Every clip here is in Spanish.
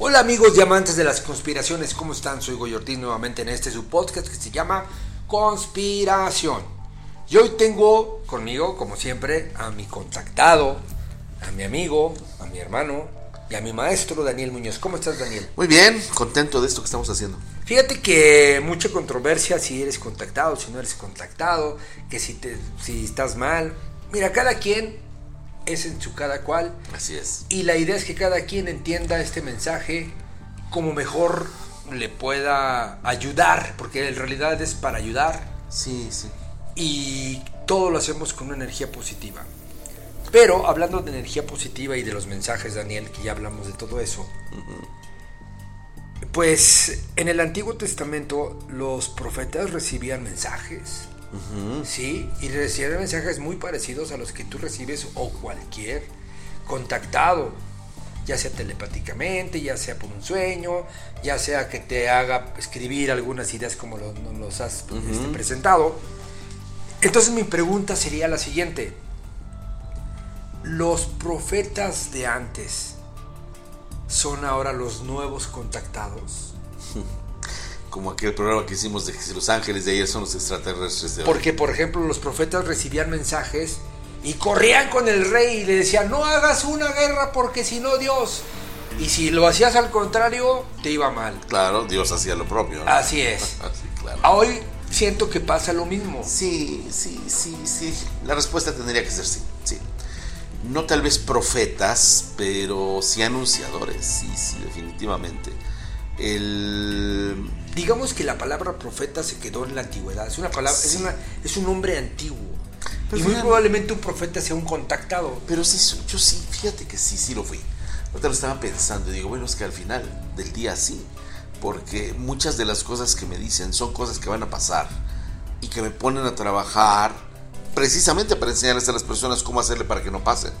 Hola amigos y amantes de las conspiraciones, ¿cómo están? Soy Goy Ortiz nuevamente en este su podcast que se llama Conspiración. Y hoy tengo conmigo, como siempre, a mi contactado, a mi amigo, a mi hermano y a mi maestro Daniel Muñoz. ¿Cómo estás Daniel? Muy bien, contento de esto que estamos haciendo. Fíjate que mucha controversia si eres contactado, si no eres contactado, que si, te, si estás mal. Mira, cada quien es en su cada cual. Así es. Y la idea es que cada quien entienda este mensaje como mejor le pueda ayudar, porque en realidad es para ayudar. Sí, sí. Y todo lo hacemos con una energía positiva. Pero hablando de energía positiva y de los mensajes, Daniel, que ya hablamos de todo eso, pues en el Antiguo Testamento los profetas recibían mensajes ¿sí? Y recibir mensajes muy parecidos a los que tú recibes o cualquier contactado, ya sea telepáticamente, ya sea por un sueño, ya sea que te haga escribir algunas ideas como los, los has este, presentado. Entonces mi pregunta sería la siguiente. ¿Los profetas de antes son ahora los nuevos contactados? como aquel programa que hicimos de que los ángeles de ayer son los extraterrestres de hoy. Porque, por ejemplo, los profetas recibían mensajes y corrían con el rey y le decían, no hagas una guerra porque si no Dios. Y si lo hacías al contrario, te iba mal. Claro, Dios hacía lo propio. Así es. Hoy siento que pasa lo mismo. Sí, sí, sí, sí. La respuesta tendría que ser sí, sí. No tal vez profetas, pero sí anunciadores, sí, sí, definitivamente. El digamos que la palabra profeta se quedó en la antigüedad. Es una palabra, es, una, es un nombre antiguo. y muy probablemente un profeta sea un contactado. Pero sí, yo sí, fíjate que sí, sí lo fui. Ahorita lo estaba pensando y digo, bueno, es que al final del día sí. Porque muchas de las cosas que me dicen son cosas que van a pasar y que me ponen a trabajar precisamente para enseñarles a las personas cómo hacerle para que no pasen.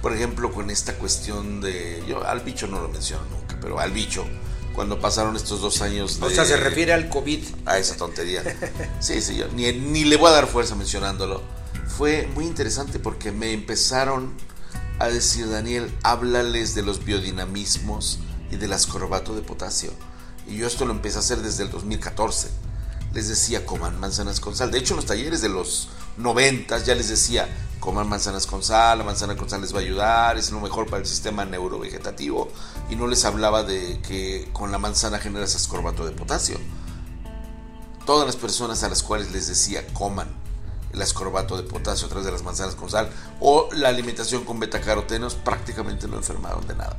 Por ejemplo, con esta cuestión de. Yo al bicho no lo menciono nunca, pero al bicho cuando pasaron estos dos años de... O sea, se refiere al COVID. A esa tontería. Sí, sí, yo ni, ni le voy a dar fuerza mencionándolo. Fue muy interesante porque me empezaron a decir, Daniel, háblales de los biodinamismos y del ascorbato de potasio. Y yo esto lo empecé a hacer desde el 2014. Les decía, coman manzanas con sal. De hecho, en los talleres de los 90 ya les decía, coman manzanas con sal, la manzana con sal les va a ayudar, es lo mejor para el sistema neurovegetativo. Y no les hablaba de que con la manzana generas ascorbato de potasio. Todas las personas a las cuales les decía coman el ascorbato de potasio a través de las manzanas con sal o la alimentación con betacarotenos prácticamente no enfermaron de nada,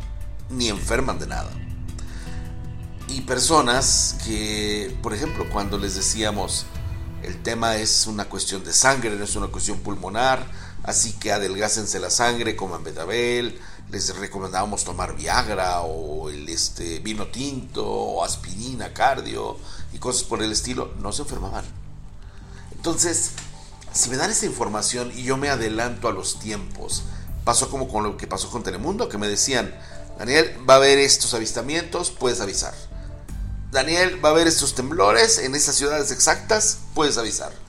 ni enferman de nada. Y personas que, por ejemplo, cuando les decíamos el tema es una cuestión de sangre, no es una cuestión pulmonar, Así que adelgácense la sangre, coman betabel, les recomendábamos tomar Viagra o el este, vino tinto o aspirina, cardio y cosas por el estilo, no se enfermaban. Entonces, si me dan esta información y yo me adelanto a los tiempos, pasó como con lo que pasó con Telemundo, que me decían, Daniel, va a haber estos avistamientos, puedes avisar. Daniel, va a haber estos temblores en esas ciudades exactas, puedes avisar.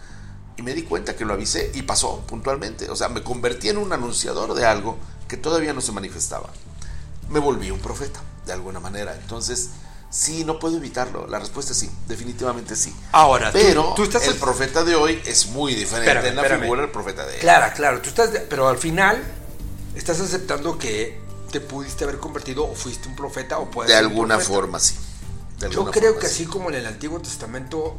Y me di cuenta que lo avisé y pasó puntualmente. O sea, me convertí en un anunciador de algo que todavía no se manifestaba. Me volví un profeta, de alguna manera. Entonces, sí, no puedo evitarlo. La respuesta es sí, definitivamente sí. Ahora, pero tú, estás el profeta de hoy es muy diferente en la figura del profeta de él. Claro, claro. Tú estás, pero al final estás aceptando que te pudiste haber convertido o fuiste un profeta o puedes De alguna forma, sí. Yo creo que así como en el Antiguo Testamento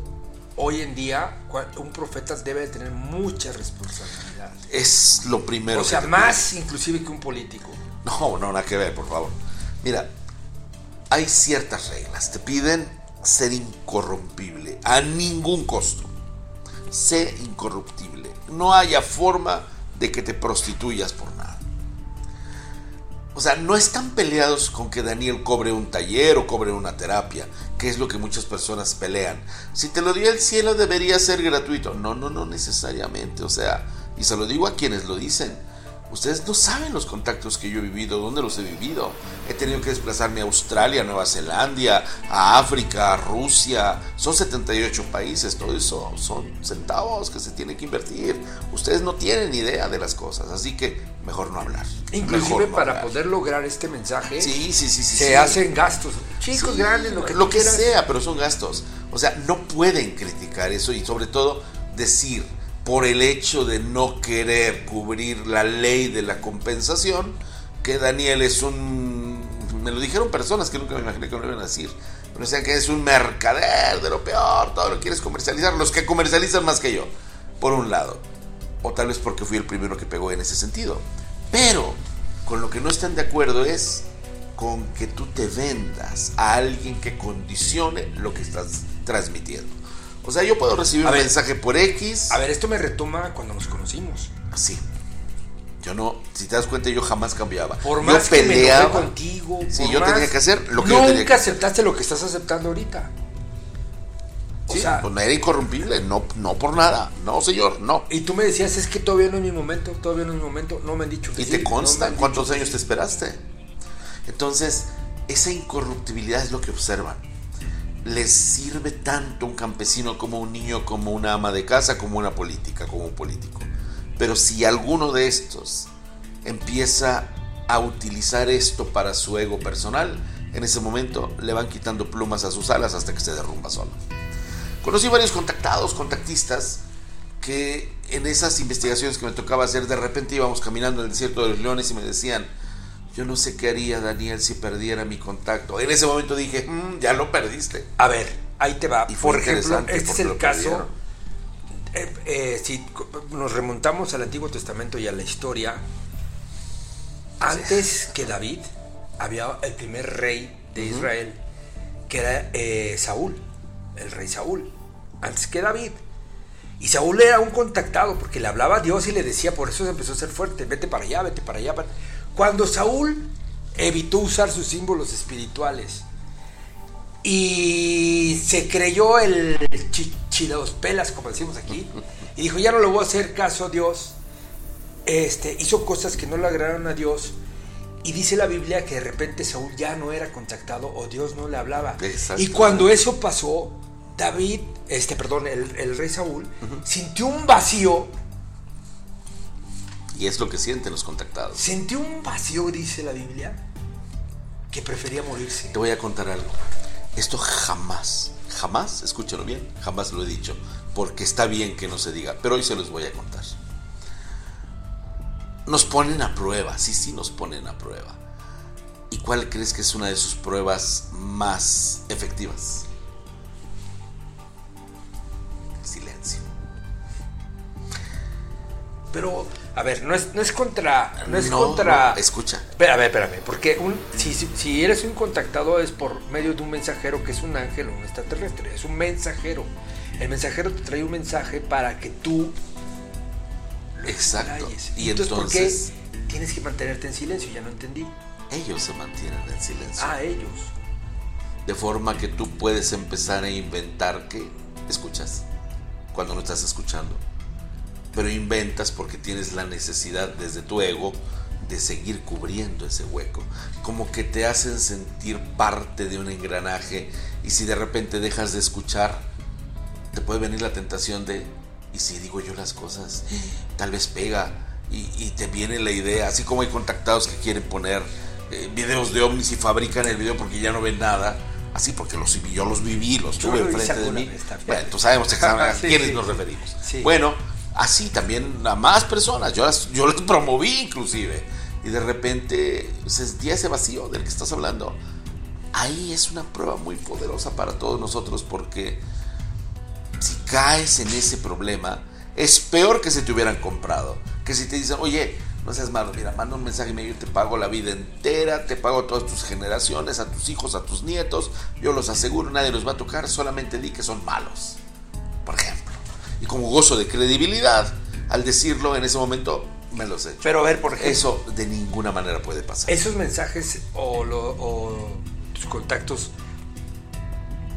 hoy en día un profeta debe tener mucha responsabilidad. Es lo primero. O sea, más inclusive que un político. No, no, nada que ver, por favor. Mira, hay ciertas reglas. Te piden ser incorrompible a ningún costo. Sé incorruptible. No haya forma de que te prostituyas por. O sea, no están peleados con que Daniel cobre un taller o cobre una terapia, que es lo que muchas personas pelean. Si te lo dio el cielo debería ser gratuito. No, no, no necesariamente. O sea, y se lo digo a quienes lo dicen. Ustedes no saben los contactos que yo he vivido, dónde los he vivido. He tenido que desplazarme a Australia, a Nueva Zelanda, a África, a Rusia. Son 78 países, todo eso son centavos que se tienen que invertir. Ustedes no tienen idea de las cosas, así que mejor no hablar. Inclusive para poder lograr este mensaje, sí, sí, sí, se hacen gastos, chicos, grandes, lo que, lo que sea, pero son gastos. O sea, no pueden criticar eso y sobre todo decir por el hecho de no querer cubrir la ley de la compensación, que Daniel es un... Me lo dijeron personas que nunca me imaginé que me lo iban a decir. Pero decían que es un mercader de lo peor, todo lo quieres comercializar, los que comercializan más que yo, por un lado. O tal vez porque fui el primero que pegó en ese sentido. Pero con lo que no están de acuerdo es con que tú te vendas a alguien que condicione lo que estás transmitiendo. O sea, yo puedo recibir un mensaje por X. A ver, esto me retoma cuando nos conocimos. Sí. Yo no, si te das cuenta, yo jamás cambiaba. Por más yo peleaba contigo. Sí, yo tenía que hacer lo que yo tenía que aceptaste lo que estás aceptando ahorita. Sí, pues no era incorrompible, no, no por nada, no señor, no. Y tú me decías, es que todavía no es mi momento, todavía no es mi momento, no me han dicho que ¿Y te consta cuántos años te esperaste? Entonces, esa incorruptibilidad es lo que observan les sirve tanto un campesino como un niño, como una ama de casa, como una política, como un político. Pero si alguno de estos empieza a utilizar esto para su ego personal, en ese momento le van quitando plumas a sus alas hasta que se derrumba solo. Conocí varios contactados, contactistas, que en esas investigaciones que me tocaba hacer, de repente íbamos caminando en el desierto de los leones y me decían, yo no sé qué haría Daniel si perdiera mi contacto. En ese momento dije, mm, ya lo perdiste. A ver, ahí te va. Y Por ejemplo, este es el caso. Eh, eh, si nos remontamos al Antiguo Testamento y a la historia, antes que David, había el primer rey de Israel, que era eh, Saúl, el rey Saúl, antes que David. Y Saúl era un contactado porque le hablaba a Dios y le decía, por eso se empezó a ser fuerte, vete para allá, vete para allá. Cuando Saúl evitó usar sus símbolos espirituales y se creyó el chidos pelas, como decimos aquí, y dijo, ya no le voy a hacer caso a Dios, este, hizo cosas que no le agradaron a Dios, y dice la Biblia que de repente Saúl ya no era contactado o Dios no le hablaba. Y cuando eso pasó, David, este, perdón, el, rey Saúl, sintió un vacío y es lo que sienten los contactados. Sintió un vacío, dice la Biblia, que prefería morirse. Te voy a contar algo. Esto jamás, jamás, escúchalo bien, jamás lo he dicho, porque está bien que no se diga, pero hoy se los voy a contar. Nos ponen a prueba, sí, sí nos ponen a prueba. ¿Y cuál crees que es una de sus pruebas más efectivas? Pero a ver, no es, no es contra. No es contra. escucha. Espérame, espérame. Porque un, si, si, eres un contactado es por medio de un mensajero que es un ángel o un extraterrestre. Es un mensajero. El mensajero te trae un mensaje para que tú. Exacto. Y entonces, ¿por qué tienes que mantenerte en silencio? Ya no entendí. Ellos se mantienen en silencio. Ah, ellos. De forma que tú puedes empezar a inventar que escuchas cuando no estás escuchando pero inventas porque tienes la necesidad desde tu ego de seguir cubriendo ese hueco. Como que te hacen sentir parte de un engranaje y si de repente dejas de escuchar, te puede venir la tentación de, ¿y si digo yo las cosas? Tal vez pega y, te viene la idea, así como hay contactados que quieren poner eh, videos de ovnis y fabrican el video porque ya no ven nada. Así porque los, yo los viví, los tuve enfrente de mí. Bueno, tú sabemos a quiénes nos referimos. Bueno, así también a más personas. Yo las, promoví inclusive. Y de repente sentía ese vacío del que estás hablando. Ahí es una prueba muy poderosa para todos nosotros porque si caes en ese problema, es peor que si te hubieran comprado. Que si te dicen, oye, no seas malo, mira, manda un mensaje y yo te pago la vida entera, te pago todas tus generaciones, a tus hijos, a tus nietos, yo los aseguro, nadie los va a tocar, solamente di que son malos. Y como gozo de credibilidad, al decirlo en ese momento, me lo sé. Pero a ver, por ejemplo. Eso de ninguna manera puede pasar. Esos mensajes o, tus contactos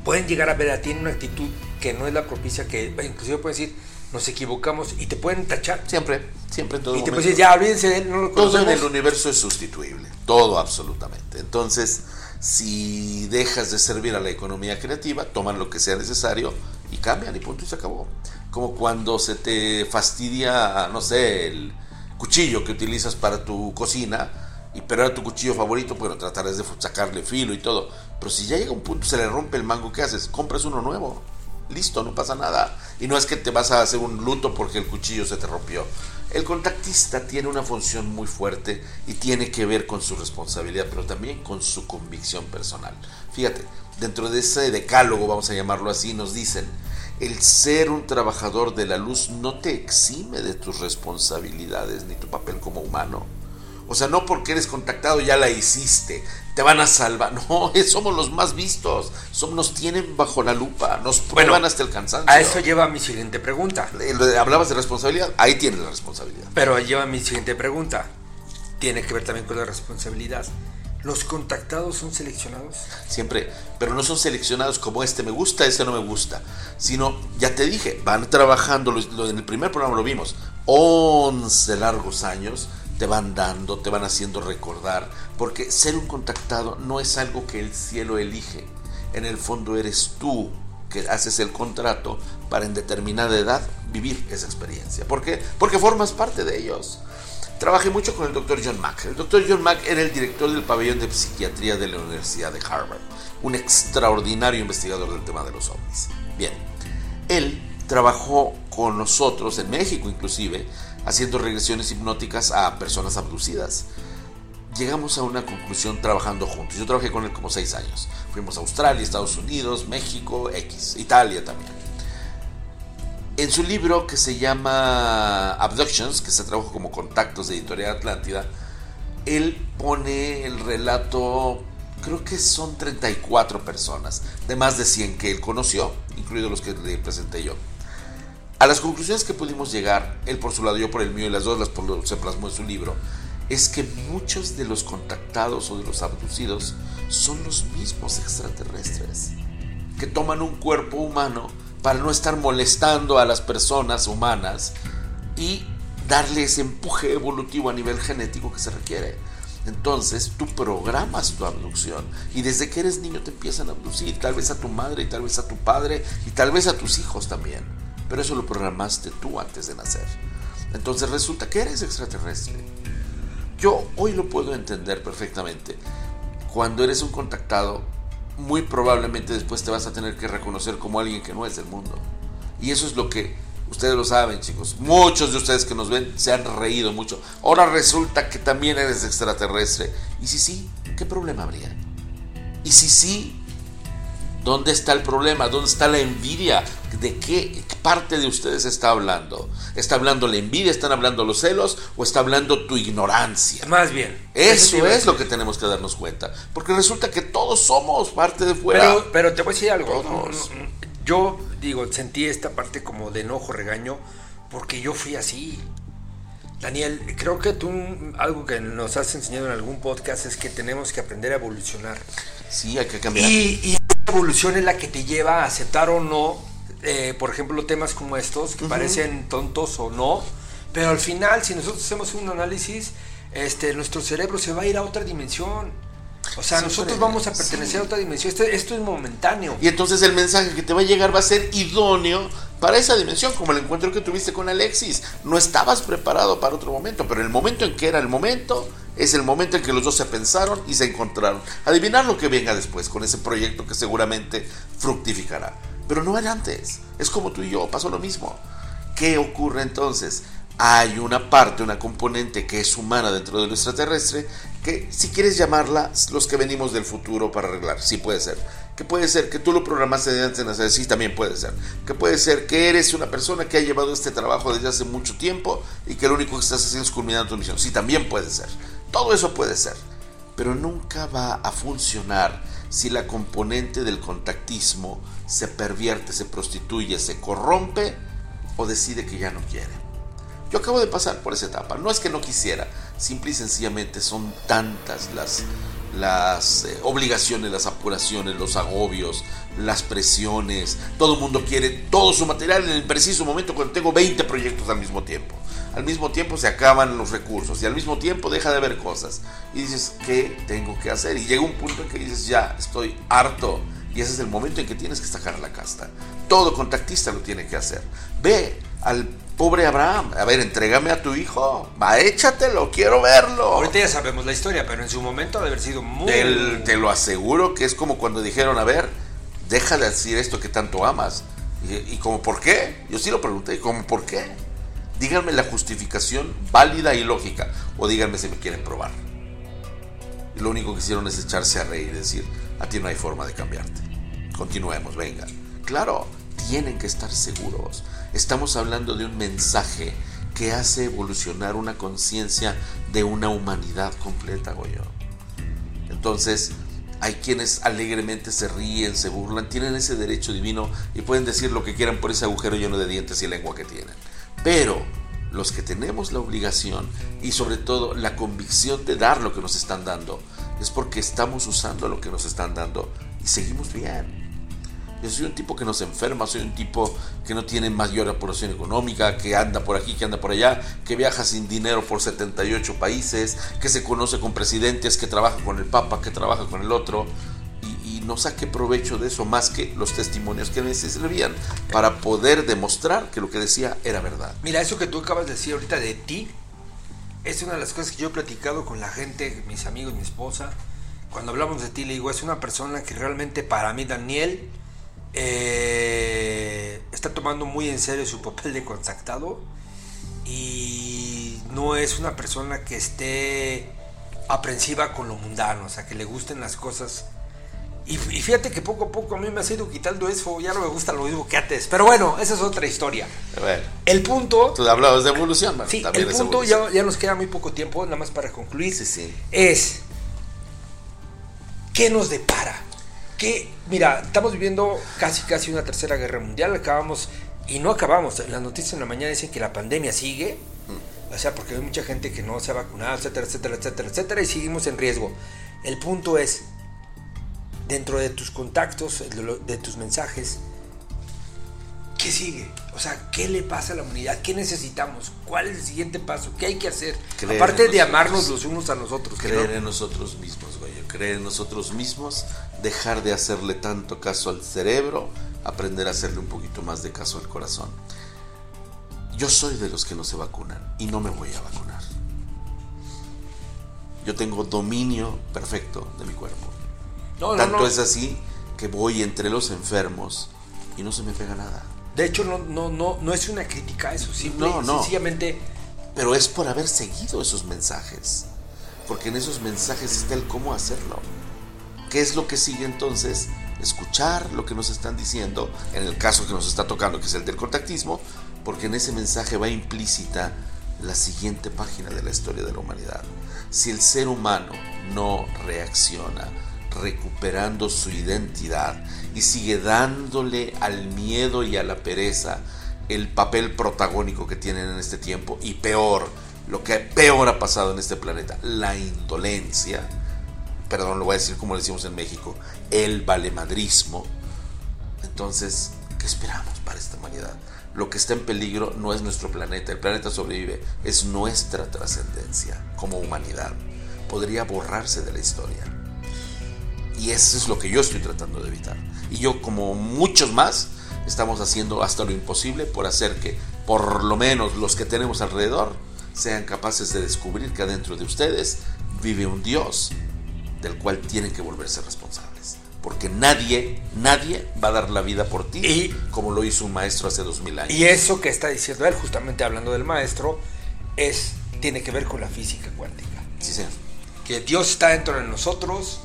pueden llegar a ver a ti en una actitud que no es la propicia, que inclusive pueden decir, nos equivocamos y te pueden tachar. Siempre, siempre en todo Y te pueden decir, ya, olvídense de él, no lo Todo en conocemos. el universo es sustituible, todo absolutamente. Entonces, si dejas de servir a la economía creativa, toman lo que sea necesario y cambian y punto y se acabó. Como cuando se te fastidia, no sé, el cuchillo que utilizas para tu cocina, y pero era tu cuchillo favorito, bueno, tratarás de sacarle filo y todo. Pero si ya llega un punto, se le rompe el mango, ¿qué haces? Compras uno nuevo. Listo, no pasa nada. Y no es que te vas a hacer un luto porque el cuchillo se te rompió. El contactista tiene una función muy fuerte y tiene que ver con su responsabilidad, pero también con su convicción personal. Fíjate, dentro de ese decálogo, vamos a llamarlo así, nos dicen, el ser un trabajador de la luz no te exime de tus responsabilidades ni tu papel como humano. O sea, no porque eres contactado ya la hiciste, te van a salvar. No, somos los más vistos. Som- nos tienen bajo la lupa, nos prueban Bueno, hasta el cansancio. A eso lleva mi siguiente pregunta. Hablabas de responsabilidad, ahí tienes la responsabilidad. Pero lleva mi siguiente pregunta. Tiene que ver también con la responsabilidad. ¿Los contactados son seleccionados? Siempre, pero no son seleccionados como este me gusta, ese no me gusta, sino, ya te dije, van trabajando, lo- en el primer programa lo vimos, 11 largos años, te van dando, te van haciendo recordar, porque ser un contactado no es algo que el cielo elige, en el fondo eres tú que haces el contrato para en determinada edad vivir esa experiencia. ¿Por qué? Porque formas parte de ellos. Trabajé mucho con el doctor John Mack. El doctor John Mack era el director del pabellón de psiquiatría de la Universidad de Harvard, un extraordinario investigador del tema de los ovnis. Bien, él trabajó con nosotros en México inclusive, haciendo regresiones hipnóticas a personas abducidas. Llegamos a una conclusión trabajando juntos. Yo trabajé con él como seis años. Fuimos a Australia, Estados Unidos, México, X, Italia también. En su libro que se llama Abductions, que se tradujo como Contactos de Editorial Atlántida, él pone el relato, creo que son 34 personas, de más de 100 que él conoció, incluidos los que le presenté yo. A las conclusiones que pudimos llegar, él por su lado, yo por el mío y las dos las se plasmó en su libro, es que muchos de los contactados o de los abducidos son los mismos extraterrestres que toman un cuerpo humano para no estar molestando a las personas humanas y darle ese empuje evolutivo a nivel genético que se requiere. Entonces tú programas tu abducción y desde que eres niño te empiezan a abducir, tal vez a tu madre y tal vez a tu padre y tal vez a tus hijos también. Pero eso lo programaste tú antes de nacer. Entonces resulta que eres extraterrestre. Yo hoy lo puedo entender perfectamente. Cuando eres un contactado, muy probablemente después te vas a tener que reconocer como alguien que no es del mundo. Y eso es lo que ustedes lo saben, chicos. Muchos de ustedes que nos ven se han reído mucho. Ahora resulta que también eres extraterrestre. Y si sí, ¿qué problema habría? Y si sí, ¿Dónde está el problema? ¿Dónde está la envidia? ¿De qué parte de ustedes está hablando? ¿Está hablando la envidia? ¿Están hablando los celos? ¿O está hablando tu ignorancia? Más bien. Eso es lo que tenemos que darnos cuenta. Porque resulta que todos somos parte de fuera. Pero, pero te voy a decir algo. Todos. Yo, digo, sentí esta parte como de enojo, regaño, porque yo fui así. Daniel, creo que tú, algo que nos has enseñado en algún podcast es que tenemos que aprender a evolucionar. sí, hay que cambiar. Y, evolución es la que te lleva a aceptar o no, eh, por ejemplo, temas como estos, que parecen tontos o no, pero al final, si nosotros hacemos un análisis, este, nuestro cerebro se va a ir a otra dimensión. O sea, Siempre, nosotros vamos a pertenecer sí. a otra dimensión. Esto, esto es momentáneo. Y entonces el mensaje que te va a llegar va a ser idóneo para esa dimensión, como el encuentro que tuviste con Alexis. No estabas preparado para otro momento, pero el momento en que era el momento es el momento en que los dos se pensaron y se encontraron. Adivinar lo que venga después con ese proyecto que seguramente fructificará. Pero no era antes. Es como tú y yo, pasó lo mismo. ¿Qué ocurre entonces? Hay una parte, una componente que es humana dentro de lo extraterrestre, si quieres llamarla, los que venimos del futuro para arreglar, sí puede ser. Que puede ser que tú lo programaste de antes de nacer, sí también puede ser. Que puede ser que eres una persona que ha llevado este trabajo desde hace mucho tiempo y que lo único que estás haciendo es culminar tu misión, sí también puede ser. Todo eso puede ser. Pero nunca va a funcionar si la componente del contactismo se pervierte, se prostituye, se corrompe o decide que ya no quiere. Yo acabo de pasar por esa etapa. No es que no quisiera, simple y sencillamente son tantas las, las eh, obligaciones, las apuraciones, los agobios, las presiones. Todo el mundo quiere todo su material en el preciso momento cuando tengo 20 proyectos al mismo tiempo. Al mismo tiempo se acaban los recursos y al mismo tiempo deja de haber cosas. Y dices, ¿qué tengo que hacer? Y llega un punto en que dices, ya, estoy harto. Y ese es el momento en que tienes que sacar la casta. Todo contactista lo tiene que hacer. Ve al pobre Abraham, a ver, entrégame a tu hijo, va, échatelo, quiero verlo. Ahorita ya sabemos la historia, pero en su momento ha de haber sido muy... te lo aseguro que es como cuando dijeron, a ver, deja de decir esto que tanto amas. Y, y como, ¿por qué? Yo sí lo pregunté, ¿cómo por qué? Díganme la justificación válida y lógica, o díganme si me quieren probar. Y lo único que hicieron es echarse a reír y decir, a ti no hay forma de cambiarte. Continuemos, venga. Claro, tienen que estar seguros. Estamos hablando de un mensaje que hace evolucionar una conciencia de una humanidad completa, Goyo. Entonces, hay quienes alegremente se ríen, se burlan, tienen ese derecho divino y pueden decir lo que quieran por ese agujero lleno de dientes y lengua que tienen. Pero los que tenemos la obligación y sobre todo la convicción de dar lo que nos están dando, es porque estamos usando lo que nos están dando y seguimos bien. Yo soy un tipo que no se enferma, soy un tipo que no tiene mayor apuración económica, que anda por aquí, que anda por allá, que viaja sin dinero por 78 países, que se conoce con presidentes, que trabaja con el Papa, que trabaja con el otro, y, no saque provecho de eso más que los testimonios que me servían para poder demostrar que lo que decía era verdad. Mira, eso que tú acabas de decir ahorita de ti, es una de las cosas que yo he platicado con la gente, mis amigos, mi esposa. Cuando hablamos de ti, le digo, es una persona que realmente para mí, Daniel, eh, está tomando muy en serio su papel de contactado y no es una persona que esté aprensiva con lo mundano, o sea, que le gusten las cosas. Y, fíjate que poco a poco a mí me ha ido quitando eso, ya no me gusta lo mismo que antes. Pero bueno, esa es otra historia. A ver. El punto... Tú hablabas de evolución, Sí, el punto, ya, ya, nos queda muy poco tiempo, nada más para concluir. Sí, sí. Es... ¿Qué nos depara? Que, mira, estamos viviendo casi casi una tercera guerra mundial, acabamos, y no acabamos, las noticias en la mañana dicen que la pandemia sigue, o sea, porque hay mucha gente que no se ha vacunado, etcétera, etcétera, etcétera, etcétera, y seguimos en riesgo. El punto es, dentro de tus contactos, de tus mensajes, ¿qué sigue? O sea, ¿qué le pasa a la humanidad? ¿Qué necesitamos? ¿Cuál es el siguiente paso? ¿Qué hay que hacer? Aparte de amarnos los unos a nosotros. Creer en nosotros mismos, güey. Creer en nosotros mismos, dejar de hacerle tanto caso al cerebro, aprender a hacerle un poquito más de caso al corazón. Yo soy de los que no se vacunan y no me voy a vacunar. Yo tengo dominio perfecto de mi cuerpo. Tanto es así que voy entre los enfermos y no se me pega nada. De hecho, no, no, no, no es una crítica a eso, simple, no, no. sencillamente... Pero es por haber seguido esos mensajes, porque en esos mensajes está el cómo hacerlo. ¿Qué es lo que sigue entonces? Escuchar lo que nos están diciendo, en el caso que nos está tocando, que es el del contactismo, porque en ese mensaje va implícita la siguiente página de la historia de la humanidad. Si el ser humano no reacciona, recuperando su identidad y sigue dándole al miedo y a la pereza el papel protagónico que tienen en este tiempo y peor, lo que peor ha pasado en este planeta, la indolencia, perdón, lo voy a decir como decimos en México, el valemadrismo. Entonces, ¿qué esperamos para esta humanidad? Lo que está en peligro no es nuestro planeta, el planeta sobrevive, es nuestra trascendencia como humanidad. Podría borrarse de la historia. Y eso es lo que yo estoy tratando de evitar. Y yo, como muchos más, estamos haciendo hasta lo imposible por hacer que por lo menos los que tenemos alrededor sean capaces de descubrir que adentro de ustedes vive un Dios del cual tienen que volverse responsables. Porque nadie, nadie va a dar la vida por ti y, como lo hizo un maestro hace dos mil años. Y eso que está diciendo él, justamente hablando del maestro, es, tiene que ver con la física cuántica. Sí, señor. Que Dios está dentro de nosotros,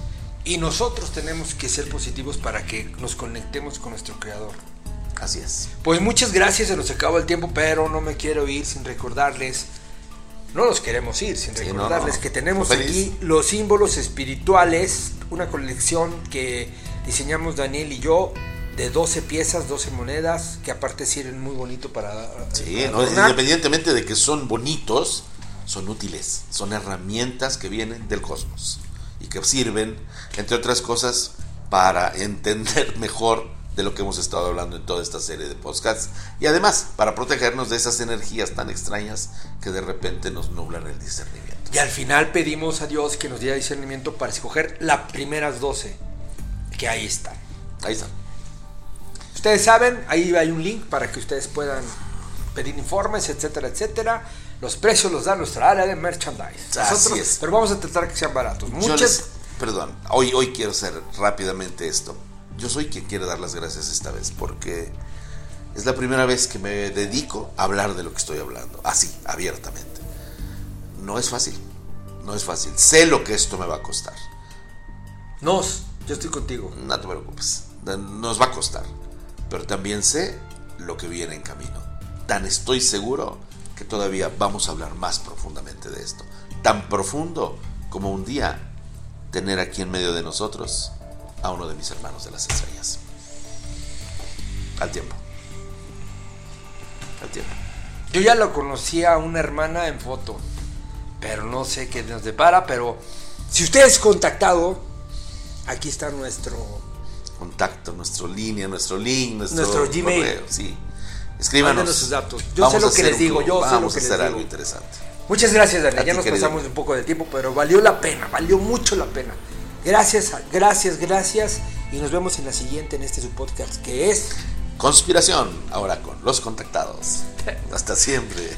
y nosotros tenemos que ser positivos para que nos conectemos con nuestro Creador. Así es. Pues muchas gracias, se nos acabó el tiempo, pero no me quiero ir sin recordarles, no nos queremos ir sin recordarles que tenemos aquí los símbolos espirituales, una colección que diseñamos Daniel y yo de 12 piezas, 12 monedas, que aparte sirven muy bonito para... Sí, independientemente de que son bonitos, son útiles, son herramientas que vienen del cosmos que sirven, entre otras cosas, para entender mejor de lo que hemos estado hablando en toda esta serie de podcasts y además para protegernos de esas energías tan extrañas que de repente nos nublan el discernimiento. Y al final pedimos a Dios que nos diera discernimiento para escoger las primeras 12, que ahí están. Ahí están. Ustedes saben, ahí hay un link para que ustedes puedan pedir informes, etcétera, etcétera. Los precios los da nuestra área de merchandise. Así es. Pero vamos a tratar que sean baratos. Muchas. les- perdón, hoy, hoy quiero hacer rápidamente esto. Yo soy quien quiere dar las gracias esta vez porque es la primera vez que me dedico a hablar de lo que estoy hablando, así, abiertamente. No es fácil, no es fácil. Sé lo que esto me va a costar. Nos, yo estoy contigo. No te preocupes, nos va a costar. Pero también sé lo que viene en camino. Tan estoy seguro que todavía vamos a hablar más profundamente de esto. Tan profundo como un día tener aquí en medio de nosotros a uno de mis hermanos de las estrellas. Al tiempo. Al tiempo. Yo ya lo conocía a una hermana en foto, pero no sé qué nos depara, pero si usted es contactado, aquí está nuestro... Contacto, nuestro línea, nuestro link, nuestro, Nuestro Gmail. correo, sí. Escríbanos. Mándenos sus datos. Yo Vamos sé lo que les digo, yo sé lo Vamos que a les hacer digo. algo interesante. Muchas gracias, Daniel. A Ya nos querido. pasamos un poco de tiempo, pero valió la pena, valió mucho la pena. Gracias, gracias, gracias. Y nos vemos en la siguiente, en este su podcast, que es... Conspiración, ahora con los contactados. Hasta siempre.